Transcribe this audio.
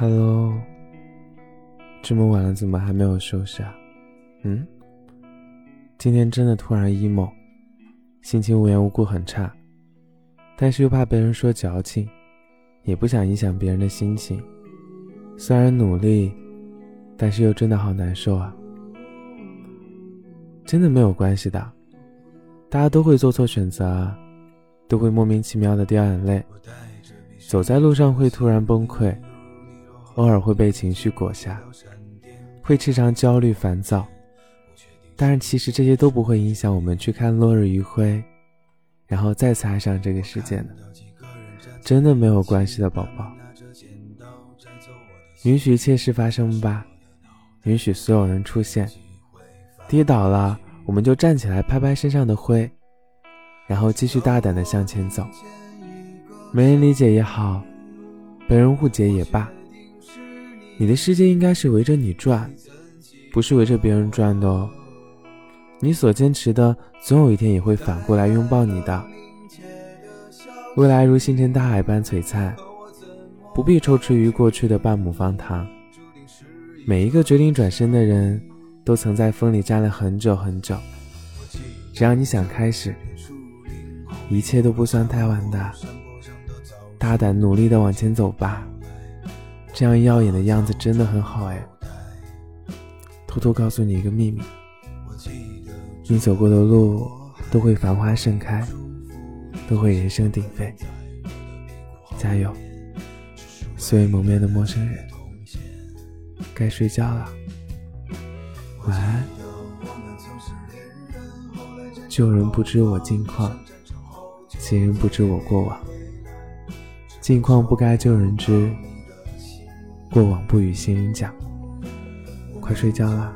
Hello，这么晚了，怎么还没有收拾啊？嗯，今天真的突然 emo，心情无缘无故很差，但是又怕被人说矫情，也不想影响别人的心情。虽然努力，但是又真的好难受啊。真的没有关系的，大家都会做错选择，都会莫名其妙的掉眼泪，走在路上会突然崩溃。偶尔会被情绪裹挟，会时常焦虑烦躁，但是其实这些都不会影响我们去看落日余晖，然后再次爱上这个世界的，真的没有关系的，宝宝。允许一切事发生吧，允许所有人出现。跌倒了，我们就站起来，拍拍身上的灰，然后继续大胆的向前走。没人理解也好，被人误解也罢。你的世界应该是围着你转，不是围着别人转的哦。你所坚持的，总有一天也会反过来拥抱你的。未来如星辰大海般璀璨，不必踌躇于过去的半亩方塘。每一个决定转身的人，都曾在风里站了很久很久。只要你想开始，一切都不算太晚的。大胆努力的往前走吧。这样耀眼的样子真的很好哎！偷偷告诉你一个秘密，你走过的路都会繁花盛开，都会人声鼎沸。加油，素未谋面的陌生人，该睡觉了，晚安。旧人不知我近况，新人不知我过往，近况不该旧人知。过往不与新人讲，快睡觉啦。